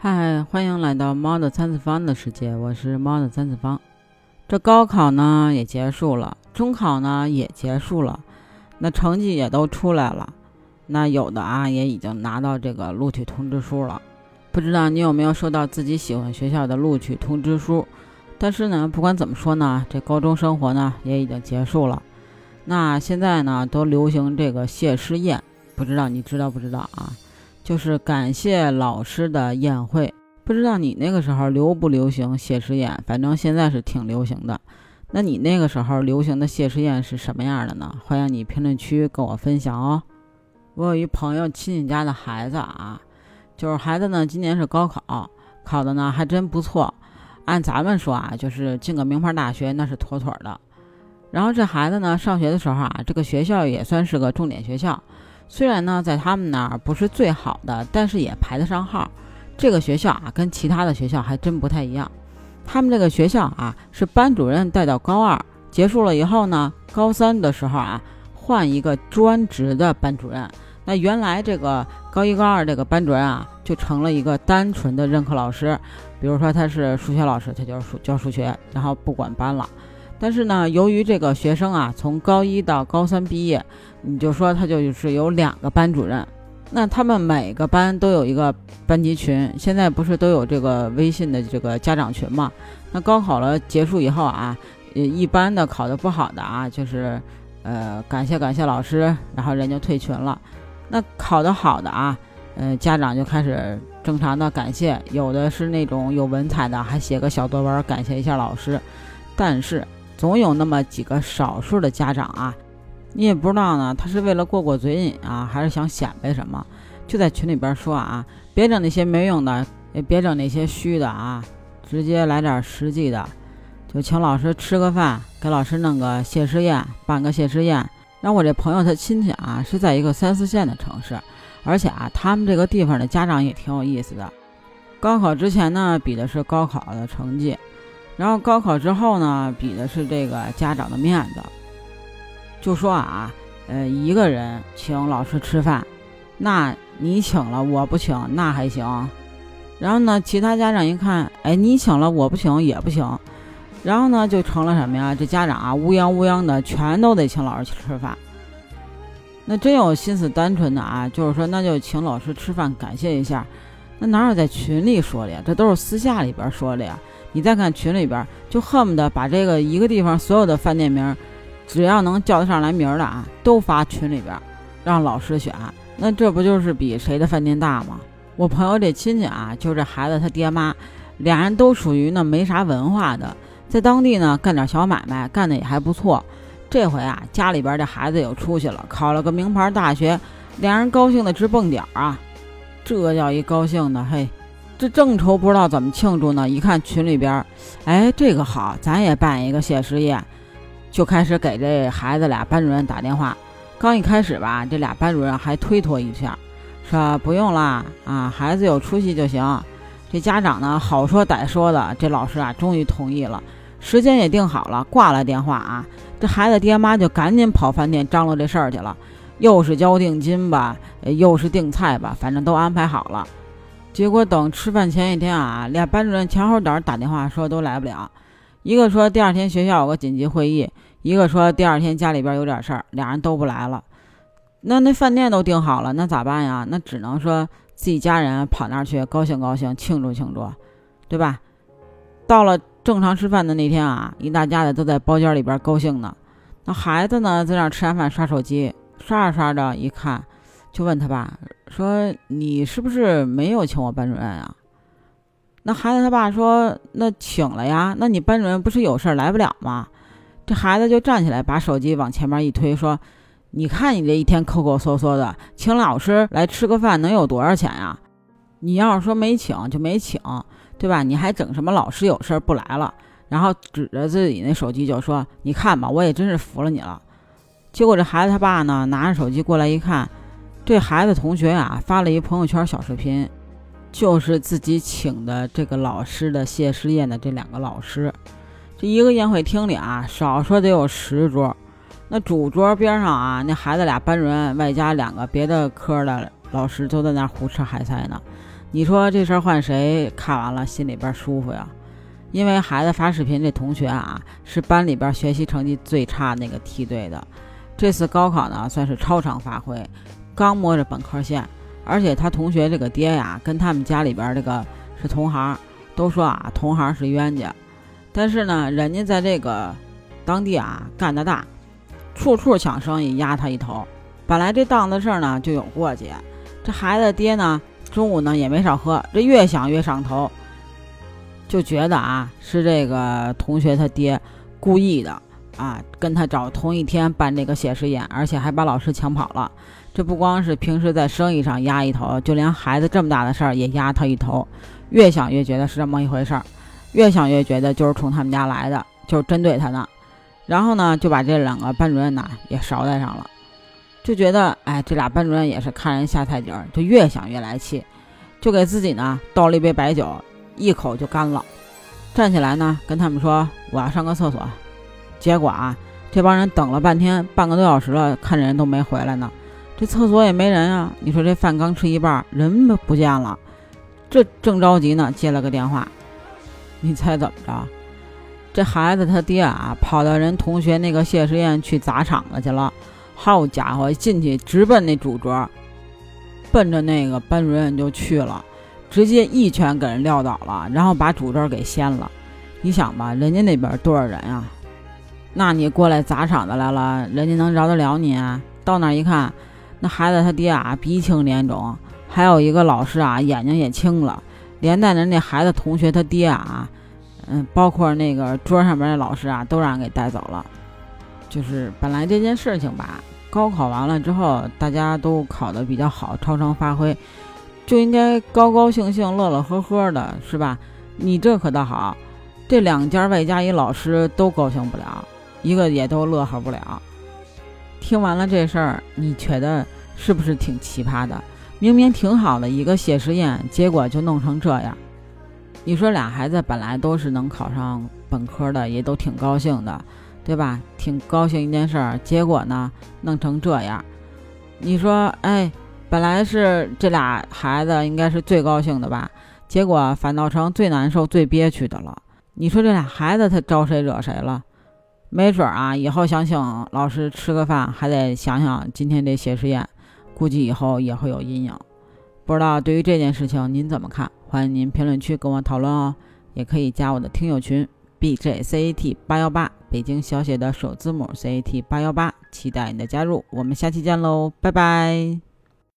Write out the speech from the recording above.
嗨，欢迎来到猫的三次方的世界，我是猫的三次方。这高考呢也结束了，中考呢也结束了，那成绩也都出来了，那有的啊也已经拿到这个录取通知书了。不知道你有没有收到自己喜欢学校的录取通知书？但是呢，不管怎么说呢，这高中生活呢也已经结束了。那现在呢都流行这个谢师宴，不知道你知道不知道啊？就是感谢老师的宴会。不知道你那个时候流不流行谢师宴？反正现在是挺流行的。那你那个时候流行的谢师宴是什么样的呢？欢迎你评论区跟我分享哦。我有一朋友亲戚家的孩子啊，就是孩子呢今年是高考，考的呢还真不错。按咱们说啊，就是进个名牌大学那是妥妥的。然后这孩子呢上学的时候啊，这个学校也算是个重点学校。虽然呢，在他们那儿不是最好的，但是也排得上号。这个学校啊，跟其他的学校还真不太一样。他们这个学校啊，是班主任带到高二结束了以后呢，高三的时候啊，换一个专职的班主任。那原来这个高一高二这个班主任啊，就成了一个单纯的任课老师。比如说他是数学老师，他就是数教数学，然后不管班了。但是呢，由于这个学生啊，从高一到高三毕业，你就说他就是有两个班主任，那他们每个班都有一个班级群，现在不是都有这个微信的这个家长群嘛？那高考了结束以后啊，一般的考得不好的啊，就是呃感谢感谢老师，然后人就退群了。那考得好的啊，呃家长就开始正常的感谢，有的是那种有文采的，还写个小作文感谢一下老师，但是。总有那么几个少数的家长啊，你也不知道呢，他是为了过过嘴瘾啊，还是想显摆什么，就在群里边说啊，别整那些没用的，也别整那些虚的啊，直接来点实际的，就请老师吃个饭，给老师弄个谢师宴，办个谢师宴。让我这朋友他亲戚啊是在一个三四线的城市，而且啊，他们这个地方的家长也挺有意思的，高考之前呢比的是高考的成绩。然后高考之后呢，比的是这个家长的面子。就说啊，呃，一个人请老师吃饭，那你请了我不请那还行。然后呢，其他家长一看，哎，你请了我不请也不行。然后呢，就成了什么呀？这家长啊，乌泱乌泱的全都得请老师去吃饭。那真有心思单纯的啊，就是说那就请老师吃饭感谢一下。那哪有在群里说的呀？这都是私下里边说的呀。你再看群里边，就恨不得把这个一个地方所有的饭店名，只要能叫得上来名的啊，都发群里边，让老师选。那这不就是比谁的饭店大吗？我朋友这亲戚啊，就这孩子他爹妈，俩人都属于那没啥文化的，在当地呢干点小买卖，干的也还不错。这回啊，家里边这孩子有出息了，考了个名牌大学，俩人高兴的直蹦点啊，这叫一高兴的嘿。这正愁不知道怎么庆祝呢，一看群里边，哎，这个好，咱也办一个谢师宴，就开始给这孩子俩班主任打电话。刚一开始吧，这俩班主任还推脱一下，说不用啦，啊，孩子有出息就行。这家长呢，好说歹说的，这老师啊，终于同意了，时间也定好了，挂了电话啊，这孩子爹妈就赶紧跑饭店张罗这事儿去了，又是交定金吧，又是订菜吧，反正都安排好了。结果等吃饭前一天啊，俩班主任前后脚打电话说都来不了，一个说第二天学校有个紧急会议，一个说第二天家里边有点事儿，俩人都不来了。那那饭店都订好了，那咋办呀？那只能说自己家人跑那儿去高兴高兴，庆祝庆祝，对吧？到了正常吃饭的那天啊，一大家子都在包间里边高兴呢。那孩子呢，在那吃完饭刷手机，刷着刷着一看。就问他爸说：“你是不是没有请我班主任啊？”那孩子他爸说：“那请了呀。那你班主任不是有事来不了吗？”这孩子就站起来，把手机往前面一推，说：“你看你这一天抠抠搜搜的，请老师来吃个饭能有多少钱呀？你要是说没请就没请，对吧？你还整什么老师有事不来了？然后指着自己那手机就说：‘你看吧，我也真是服了你了。’结果这孩子他爸呢，拿着手机过来一看。”这孩子同学啊，发了一朋友圈小视频，就是自己请的这个老师的谢师宴的这两个老师。这一个宴会厅里啊，少说得有十桌。那主桌边上啊，那孩子俩班主任外加两个别的科的老师都在那胡吃海塞呢。你说这事儿换谁看完了心里边舒服呀？因为孩子发视频，这同学啊是班里边学习成绩最差那个梯队的，这次高考呢算是超常发挥，刚摸着本科线，而且他同学这个爹呀跟他们家里边这个是同行，都说啊同行是冤家，但是呢人家在这个当地啊干得大，处处抢生意压他一头，本来这档子事儿呢就有过节，这孩子爹呢中午呢也没少喝，这越想越上头。就觉得啊，是这个同学他爹故意的啊，跟他找同一天办这个谢师宴，而且还把老师抢跑了。这不光是平时在生意上压一头，就连孩子这么大的事儿也压他一头。越想越觉得是这么一回事儿，越想越觉得就是冲他们家来的，就是针对他呢。然后呢，就把这两个班主任呢也捎带上了，就觉得哎，这俩班主任也是看人下菜碟儿，就越想越来气，就给自己呢倒了一杯白酒。一口就干了，站起来呢，跟他们说我要上个厕所。结果啊，这帮人等了半天，半个多小时了，看人都没回来呢。这厕所也没人啊。你说这饭刚吃一半，人不见了。这正着急呢，接了个电话。你猜怎么着？这孩子他爹啊，跑到人同学那个谢师宴去砸场子去了。好家伙，进去直奔那主桌，奔着那个班主任就去了。直接一拳给人撂倒了，然后把主桌给掀了。你想吧，人家那边多少人啊？那你过来砸场子来了，人家能饶得了你？到那一看，那孩子他爹啊鼻青脸肿，还有一个老师啊眼睛也青了，连带着那孩子同学他爹啊，嗯，包括那个桌上边的老师啊，都让人给带走了。就是本来这件事情吧，高考完了之后，大家都考得比较好，超常发挥。就应该高高兴兴、乐乐呵呵的，是吧？你这可倒好，这两家外加一老师都高兴不了，一个也都乐呵不了。听完了这事儿，你觉得是不是挺奇葩的？明明挺好的一个谢师宴，结果就弄成这样。你说俩孩子本来都是能考上本科的，也都挺高兴的，对吧？挺高兴一件事儿，结果呢，弄成这样。你说，哎。本来是这俩孩子应该是最高兴的吧，结果反倒成最难受、最憋屈的了。你说这俩孩子他招谁惹谁了？没准啊，以后想请老师吃个饭，还得想想今天这谢师宴，估计以后也会有阴影。不知道对于这件事情您怎么看？欢迎您评论区跟我讨论哦，也可以加我的听友群 b j c a t 八幺八，北京小写的首字母 c a t 八幺八，期待你的加入。我们下期见喽，拜拜。